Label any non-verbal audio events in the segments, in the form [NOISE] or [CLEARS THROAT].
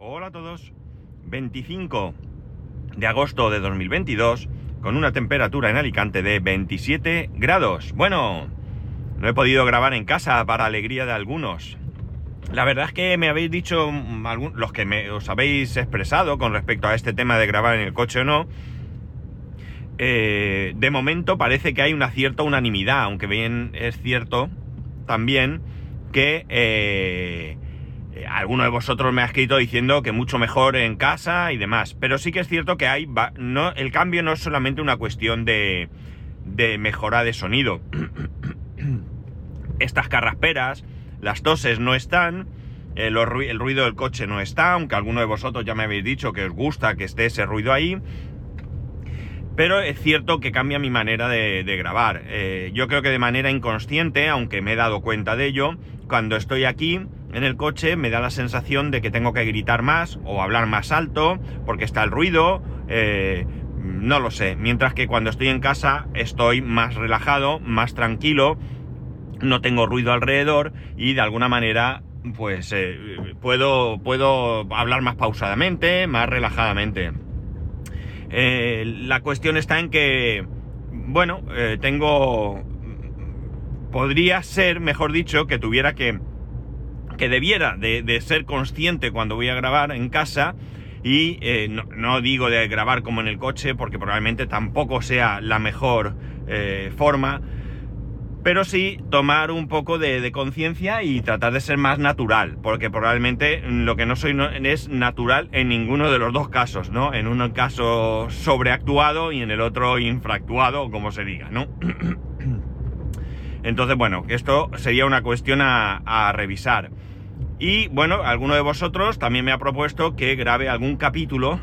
Hola a todos. 25 de agosto de 2022 con una temperatura en Alicante de 27 grados. Bueno, no he podido grabar en casa para alegría de algunos. La verdad es que me habéis dicho, mm, los que me, os habéis expresado con respecto a este tema de grabar en el coche o no, eh, de momento parece que hay una cierta unanimidad, aunque bien es cierto también que eh, eh, alguno de vosotros me ha escrito diciendo que mucho mejor en casa y demás. Pero sí que es cierto que hay. no, el cambio no es solamente una cuestión de, de mejora de sonido. [CLEARS THROAT] Estas carrasperas, las toses no están. eh, el ruido del coche no está, aunque alguno de vosotros ya me habéis dicho que os gusta que esté ese ruido ahí. Pero es cierto que cambia mi manera de, de grabar. Eh, yo creo que de manera inconsciente, aunque me he dado cuenta de ello, cuando estoy aquí en el coche me da la sensación de que tengo que gritar más o hablar más alto porque está el ruido. eh, no lo sé. Mientras que cuando estoy en casa estoy más relajado, más tranquilo, no tengo ruido alrededor y de alguna manera pues eh, puedo, puedo hablar más pausadamente, más relajadamente. Eh, la cuestión está en que, bueno, tengo... Podría ser, mejor dicho, que tuviera que... que debiera de, ser consciente cuando voy a grabar en casa y eh, no, digo de grabar como en el coche porque probablemente tampoco sea la mejor eh, forma, pero sí tomar un poco de, conciencia y tratar de ser más natural, porque probablemente lo que no soy es natural en ninguno de los dos casos, ¿no? En un caso sobreactuado y en el otro infractuado, como se diga, ¿no? [CLEARS THROAT] Entonces, bueno, esto sería una cuestión a, revisar. Y bueno, alguno de vosotros también me ha propuesto que grabe algún capítulo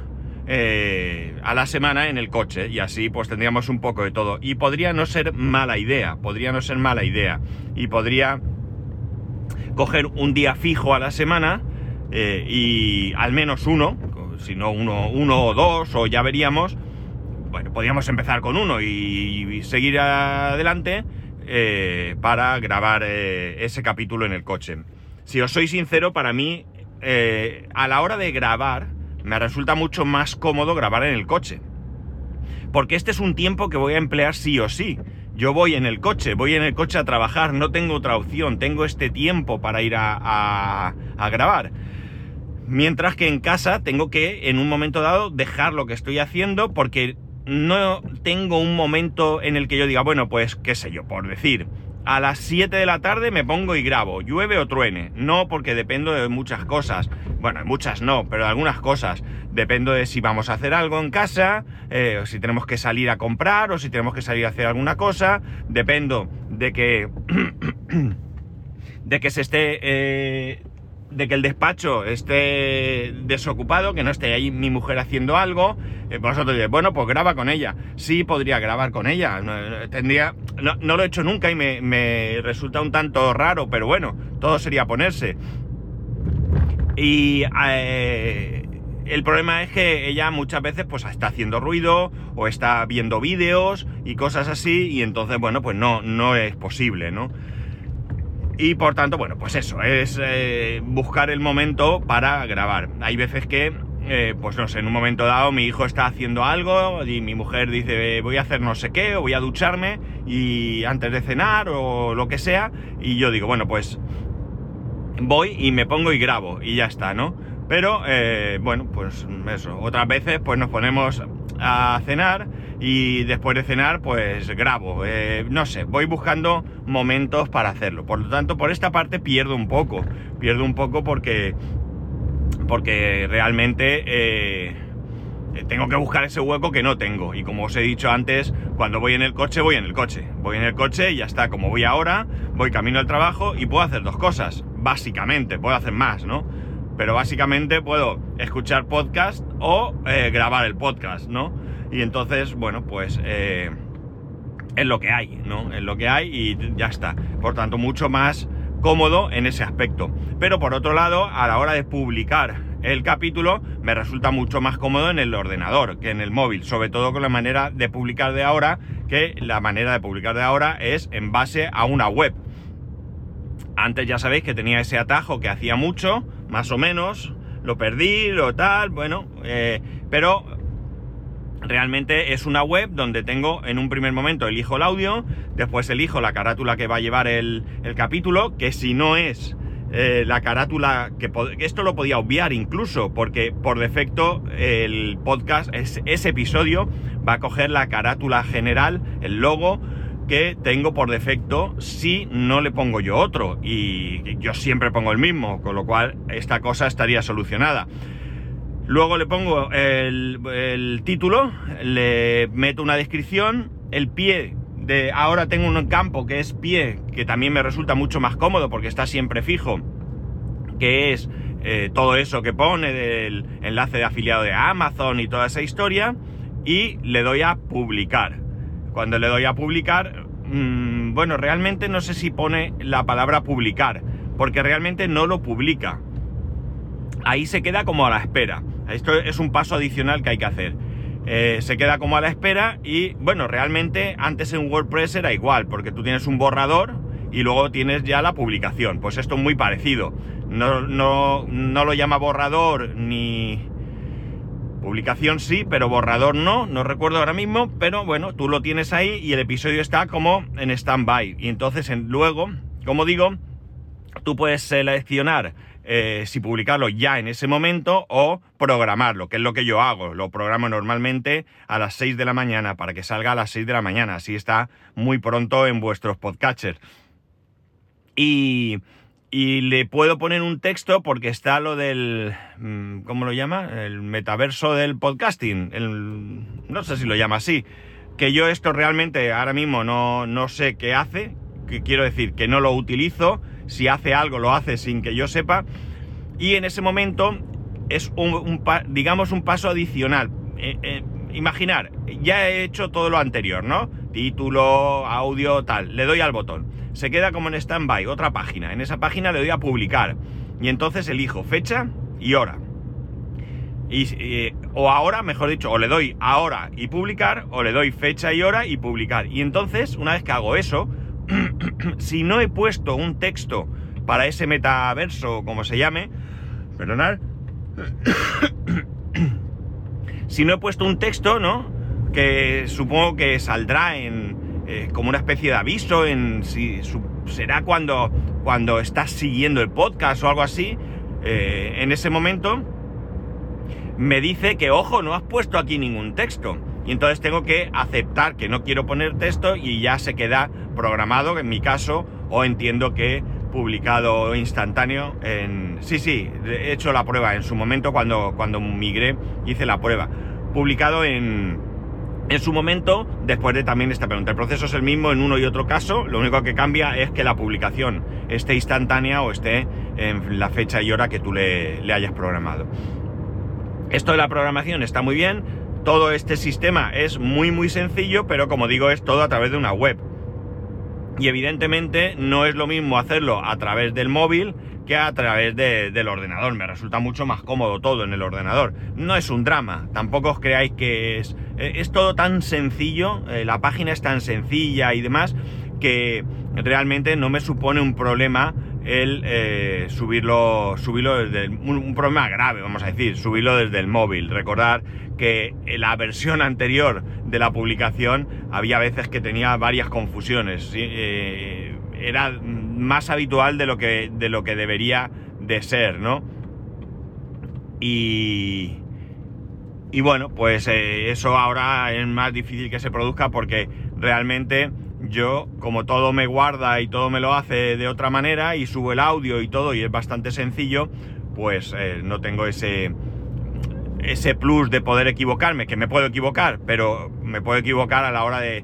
eh, a la semana en el coche y así pues tendríamos un poco de todo. Y podría no ser mala idea, podría no ser mala idea. Y podría coger un día fijo a la semana eh, y al menos uno, si no uno, uno o dos o ya veríamos. Bueno, podríamos empezar con uno y seguir adelante eh, para grabar eh, ese capítulo en el coche. Si os soy sincero, para mí, eh, a la hora de grabar, me resulta mucho más cómodo grabar en el coche. Porque este es un tiempo que voy a emplear sí o sí. Yo voy en el coche, voy en el coche a trabajar, no tengo otra opción, tengo este tiempo para ir a, a- a grabar. Mientras que en casa tengo que, en un momento dado, dejar lo que estoy haciendo porque no tengo un momento en el que yo diga, bueno, pues qué sé yo, por decir, a las 7 de la tarde me pongo y grabo, llueve o truene. No, porque dependo de muchas cosas. Bueno, muchas no, pero de algunas cosas. Dependo de si vamos a hacer algo en casa, eh, o si tenemos que salir a comprar, o si tenemos que salir a hacer alguna cosa. Dependo de que. [CLEARS THROAT] de que se esté. eh, de que el despacho esté desocupado, que no esté ahí mi mujer haciendo algo, eh, vosotros diréis, bueno, pues graba con ella. Sí, podría grabar con ella. No, tendría, no, no lo he hecho nunca y me, me resulta un tanto raro, pero bueno, todo sería ponerse. Y eh, el problema es que ella muchas veces pues está haciendo ruido o está viendo vídeos y cosas así y entonces, bueno, pues no, no es posible, ¿no? Y por tanto, bueno, pues eso, es eh, buscar el momento para grabar. Hay veces que, eh, pues no sé, en un momento dado mi hijo está haciendo algo y mi mujer dice voy a hacer no sé qué o voy a ducharme y antes de cenar o lo que sea y yo digo, bueno, pues voy y me pongo y grabo y ya está, ¿no? Pero, eh, bueno, pues eso. Otras veces pues nos ponemos a cenar y después de cenar pues grabo. Eh, no sé, voy buscando momentos para hacerlo. Por lo tanto, por esta parte pierdo un poco. Pierdo un poco porque... Porque realmente... eh, tengo que buscar ese hueco que no tengo. Y como os he dicho antes, cuando voy en el coche, voy en el coche. Voy en el coche y ya está. Como voy ahora, voy camino al trabajo y puedo hacer dos cosas. Básicamente, puedo hacer más, ¿no? Pero básicamente puedo escuchar podcast o eh, grabar el podcast, ¿no? Y entonces, bueno, pues eh, es lo que hay, ¿no? Es lo que hay y ya está. Por tanto, mucho más cómodo en ese aspecto. Pero por otro lado, a la hora de publicar el capítulo, me resulta mucho más cómodo en el ordenador que en el móvil, sobre todo con la manera de publicar de ahora, que la manera de publicar de ahora es en base a una web. Antes ya sabéis que tenía ese atajo que hacía mucho, más o menos, lo perdí, lo tal, bueno, eh, pero realmente es una web donde tengo en un primer momento elijo el audio, después elijo la carátula que va a llevar el, capítulo, que si no es eh, la carátula que esto lo podía obviar incluso porque por defecto el podcast ese episodio va a coger la carátula general el logo que tengo por defecto si no le pongo yo otro y yo siempre pongo el mismo con lo cual esta cosa estaría solucionada Luego le pongo el, título, le meto una descripción, el pie de ahora tengo un campo que es pie, que también me resulta mucho más cómodo porque está siempre fijo, que es eh, todo eso que pone del enlace de afiliado de Amazon y toda esa historia, y le doy a publicar. Cuando le doy a publicar, mm, bueno, realmente no sé si pone la palabra publicar, porque realmente no lo publica. Ahí se queda como a la espera. Esto es un paso adicional que hay que hacer. Eh, se queda como a la espera y bueno, realmente antes en WordPress era igual, porque tú tienes un borrador y luego tienes ya la publicación. Pues esto es muy parecido. No, no, no lo llama borrador ni... Publicación sí, pero borrador no, no recuerdo ahora mismo, pero bueno, tú lo tienes ahí y el episodio está como en stand-by. Y entonces luego, como digo, tú puedes seleccionar eh, si publicarlo ya en ese momento o programarlo, que es lo que yo hago. Lo programo normalmente a las 6 de la mañana para que salga a las 6 de la mañana. Así está muy pronto en vuestros podcatchers. Y, y le puedo poner un texto porque está lo del. Mm, ¿Cómo lo llama? El metaverso del podcasting. no sé si lo llama así. Que yo esto realmente ahora mismo no, no sé qué hace. Que quiero decir que no lo utilizo si hace algo lo hace sin que yo sepa, y en ese momento es un, digamos un paso adicional. Eh, eh, imaginar, ya he hecho todo lo anterior, ¿no? Título, audio, tal, le doy al botón. Se queda como en stand-by, otra página. En esa página le doy a publicar. Y entonces elijo fecha y hora. Y, o ahora, mejor dicho, o le doy ahora y publicar, o le doy fecha y hora y publicar. Y entonces, una vez que hago eso, [CLEARS THROAT] si no he puesto un texto para ese metaverso, como se llame, perdonad, [CLEARS THROAT] si no he puesto un texto, ¿no? Que supongo que saldrá en eh, como una especie de aviso, en si será cuando cuando estás siguiendo el podcast o algo así, eh, en ese momento me dice que ojo, no has puesto aquí ningún texto. Y entonces tengo que aceptar que no quiero poner texto y ya se queda programado, en mi caso, o entiendo que publicado instantáneo en... Sí, sí, he hecho la prueba en su momento cuando, cuando migré, hice la prueba. Publicado en, en su momento, después de también esta pregunta. El proceso es el mismo en uno y otro caso, lo único que cambia es que la publicación esté instantánea o esté en la fecha y hora que tú le, hayas programado. Esto de la programación está muy bien, todo este sistema es muy muy sencillo, pero como digo es todo a través de una web. Y evidentemente no es lo mismo hacerlo a través del móvil que a través del ordenador. Me resulta mucho más cómodo todo en el ordenador. No es un drama, tampoco os creáis que es... Eh, es todo tan sencillo, eh, la página es tan sencilla y demás, que realmente no me supone un problema el eh, subirlo, subirlo desde un, problema grave, vamos a decir, subirlo desde el móvil. Recordar que la versión anterior de la publicación había veces que tenía varias confusiones. Eh, era más habitual de lo que, de lo que debería de ser, ¿no? Y, y bueno, pues eh, eso ahora es más difícil que se produzca porque realmente yo, como todo me guarda y todo me lo hace de otra manera y subo el audio y todo y es bastante sencillo, pues eh, no tengo ese, ese plus de poder equivocarme, que me puedo equivocar, pero me puedo equivocar a la hora de,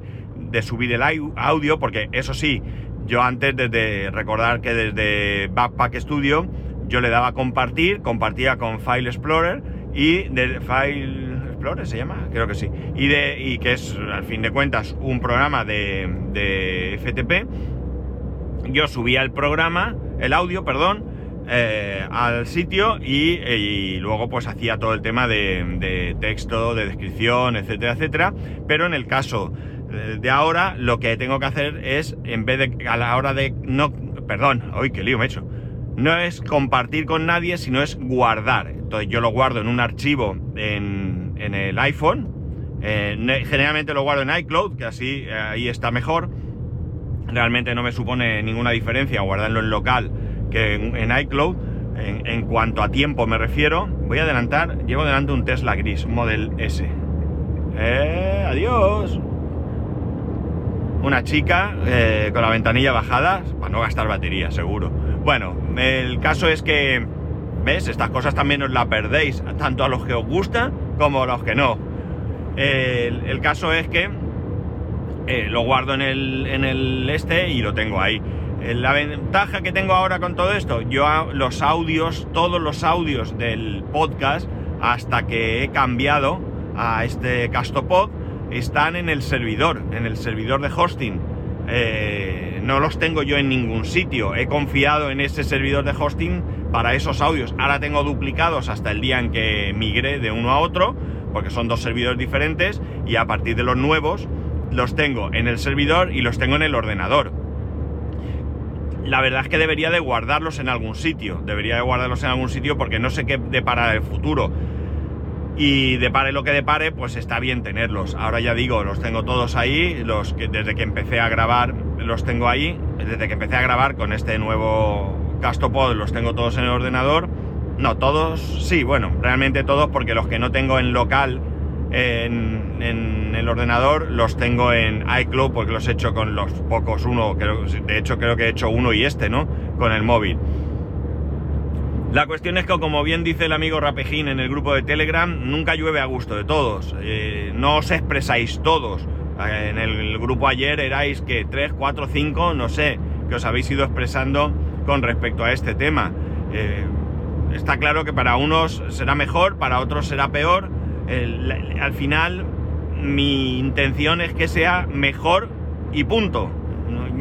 subir el audio, porque eso sí, yo antes de recordar que desde Backpack Studio yo le daba compartir, compartía con File Explorer y de File se llama, creo que sí, y, de, y que es al fin de cuentas un programa de, FTP, yo subía el programa, el audio, perdón, eh, al sitio y, luego pues hacía todo el tema de, texto, de descripción, etcétera, etcétera. Pero en el caso de ahora, lo que tengo que hacer es, en vez de a la hora de no, perdón, hoy qué lío me he hecho, no es compartir con nadie, sino es guardar. Entonces yo lo guardo en un archivo en, en el iPhone. Eh, generalmente lo guardo en iCloud, que así eh, ahí está mejor. Realmente no me supone ninguna diferencia guardarlo en local que en, iCloud. En, cuanto a tiempo me refiero, voy a adelantar, llevo delante un Tesla gris, Model S. Eh, adiós. Una chica con la ventanilla bajada, para no gastar batería, seguro. Bueno, el caso es que ¿Ves? Estas cosas también os la perdéis, tanto a los que os gusta como los que no. El, caso es que eh, lo guardo en el, en el este y lo tengo ahí. Eh, la ventaja que tengo ahora con todo esto, yo los audios, todos los audios del podcast, hasta que he cambiado a este Castopod, están en el servidor, en el servidor de hosting. Eh, no los tengo yo en ningún sitio. He confiado en ese servidor de hosting para esos audios. Ahora tengo duplicados hasta el día en que migré de uno a otro, porque son dos servidores diferentes, y a partir de los nuevos los tengo en el servidor y los tengo en el ordenador. La verdad es que debería de guardarlos en algún sitio, debería de guardarlos en algún sitio porque no sé qué depara el futuro. Y depare lo que depare, pues está bien tenerlos. Ahora ya digo, los tengo todos ahí, los que desde que empecé a grabar los tengo ahí, desde que empecé a grabar con este nuevo Castopod los tengo todos en el ordenador. No, todos, sí, bueno, realmente todos porque los que no tengo en local en, el ordenador los tengo en iCloud porque los he hecho con los pocos, uno, de hecho creo que he hecho uno y este, ¿no? Con el móvil. La cuestión es que, como bien dice el amigo Rapejín en el grupo de Telegram, nunca llueve a gusto de todos. Eh, no os expresáis todos. En el grupo ayer erais que 3, 4, 5, no sé, que os habéis ido expresando con respecto a este tema. Eh, está claro que para unos será mejor, para otros será peor. al final, mi intención es que sea mejor y punto.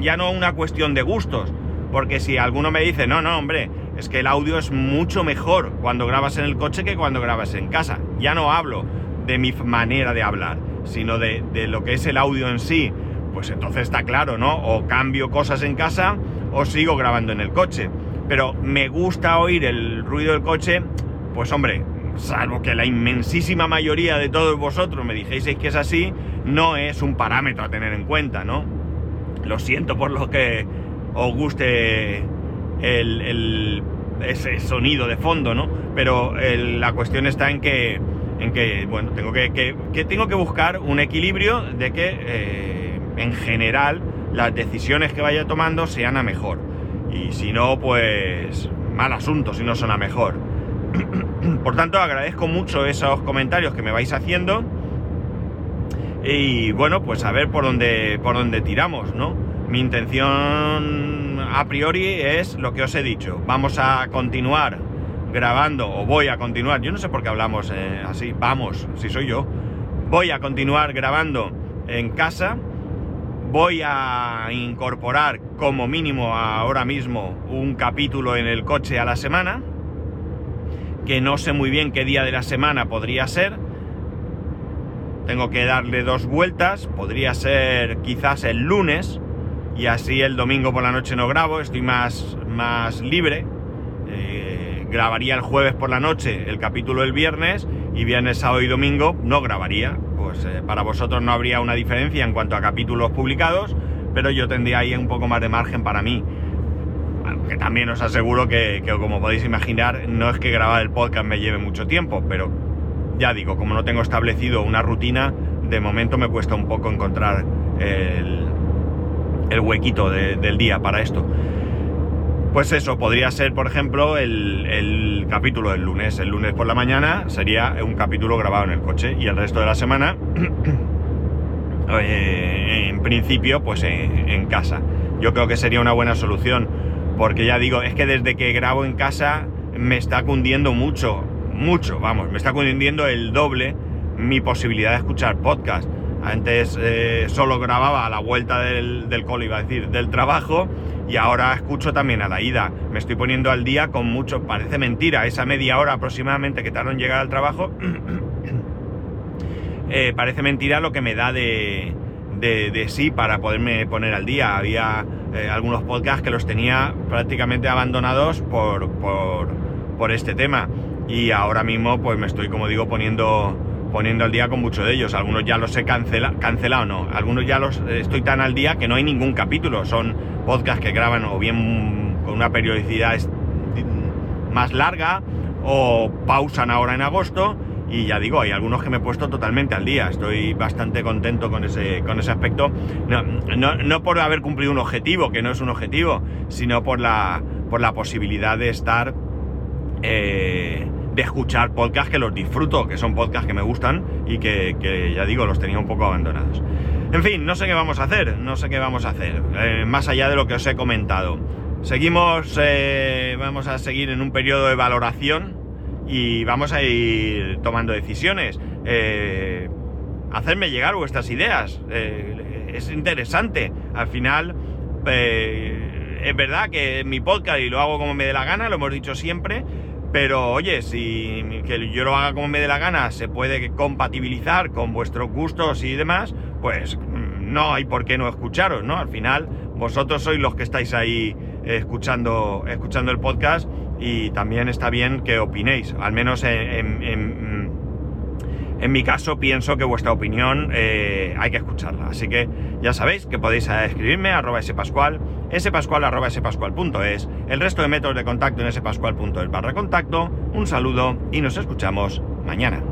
Ya no una cuestión de gustos. Porque si alguno me dice, no, no, hombre, es que el audio es mucho mejor cuando grabas en el coche que cuando grabas en casa. Ya no hablo de mi manera de hablar, sino de, de lo que es el audio en sí. Pues entonces está claro, ¿no? O cambio cosas en casa o sigo grabando en el coche. Pero me gusta oír el ruido del coche, pues hombre, salvo que la inmensísima mayoría de todos vosotros me dijéis que es así, no es un parámetro a tener en cuenta, ¿no? Lo siento por lo que os guste el, ese sonido de fondo, ¿no? Pero la cuestión está en que, en que bueno, tengo que, que, tengo que buscar un equilibrio de que, eh, en general, las decisiones que vaya tomando sean a mejor. Y si no, pues mal asunto si no son a mejor. [CLEARS THROAT] Por tanto, agradezco mucho esos comentarios que me vais haciendo. Y bueno, pues a ver por dónde, por dónde tiramos, ¿no? Mi intención a priori es lo que os he dicho. Vamos a continuar grabando, o voy a continuar, yo no sé por qué hablamos eh, así, vamos, si soy yo. Voy a continuar grabando en casa Voy a incorporar como mínimo ahora mismo un capítulo en el coche a la semana, que no sé muy bien qué día de la semana podría ser. Tengo que darle dos vueltas, podría ser quizás el lunes, y así el domingo por la noche no grabo, estoy más, más libre. Eh, grabaría el jueves por la noche el capítulo el viernes y viernes, sábado y domingo no grabaría. Pues eh, para vosotros no habría una diferencia en cuanto a capítulos publicados, pero yo tendría ahí un poco más de margen para mí. Aunque también os aseguro que, como podéis imaginar, no es que grabar el podcast me lleve mucho tiempo, pero ya digo, como no tengo establecido una rutina, de momento me cuesta un poco encontrar el, huequito del día para esto. Pues eso, podría ser, por ejemplo, el, capítulo del lunes. El lunes por la mañana sería un capítulo grabado en el coche y el resto de la semana, [CLEARS THROAT] eh, en principio, pues en, casa. Yo creo que sería una buena solución, porque ya digo, es que desde que grabo en casa me está cundiendo mucho, mucho, vamos, me está cundiendo el doble mi posibilidad de escuchar podcast. Antes eh, solo grababa a la vuelta del, del iba a decir, del trabajo y ahora escucho también a la ida. Me estoy poniendo al día con mucho, parece mentira, esa media hora aproximadamente que tardo en llegar al trabajo, [COUGHS] eh, parece mentira lo que me da de, de, sí para poderme poner al día. Había eh, algunos podcasts que los tenía prácticamente abandonados por, por, por este tema. y ahora mismo pues me estoy, como digo, poniendo, poniendo al día con muchos de ellos. Algunos ya los he cancela, cancelado, no. Algunos ya los estoy tan al día que no hay ningún capítulo. Son podcasts que graban o bien con una periodicidad más larga o pausan ahora en agosto y ya digo, hay algunos que me he puesto totalmente al día. Estoy bastante contento con ese, con ese aspecto. No, por haber cumplido un objetivo, que no es un objetivo, sino por la, por la posibilidad de estar, eh, de escuchar podcasts que los disfruto, que son podcasts que me gustan y que, ya digo, los tenía un poco abandonados. En fin, no sé qué vamos a hacer, no sé qué vamos a hacer, eh, más allá de lo que os he comentado. Seguimos, eh, vamos a seguir en un periodo de valoración y vamos a ir tomando decisiones. Eh, hacerme llegar vuestras ideas. Eh, es interesante. Al final, es verdad que mi podcast y lo hago como me dé la gana, lo hemos dicho siempre. Pero oye, si que yo lo haga como me dé la gana se puede compatibilizar con vuestros gustos y demás, pues mm, no hay por qué no escucharos, ¿no? Al final, vosotros sois los que estáis ahí escuchando, escuchando el podcast y también está bien que opinéis. Al menos en, en, mi caso pienso que vuestra opinión eh, hay que escucharla. Así que ya sabéis que podéis escribirme a arroba spascual, spascual arroba spascual.es, el resto de métodos de contacto en spascual.es barra contacto. Un saludo y nos escuchamos mañana.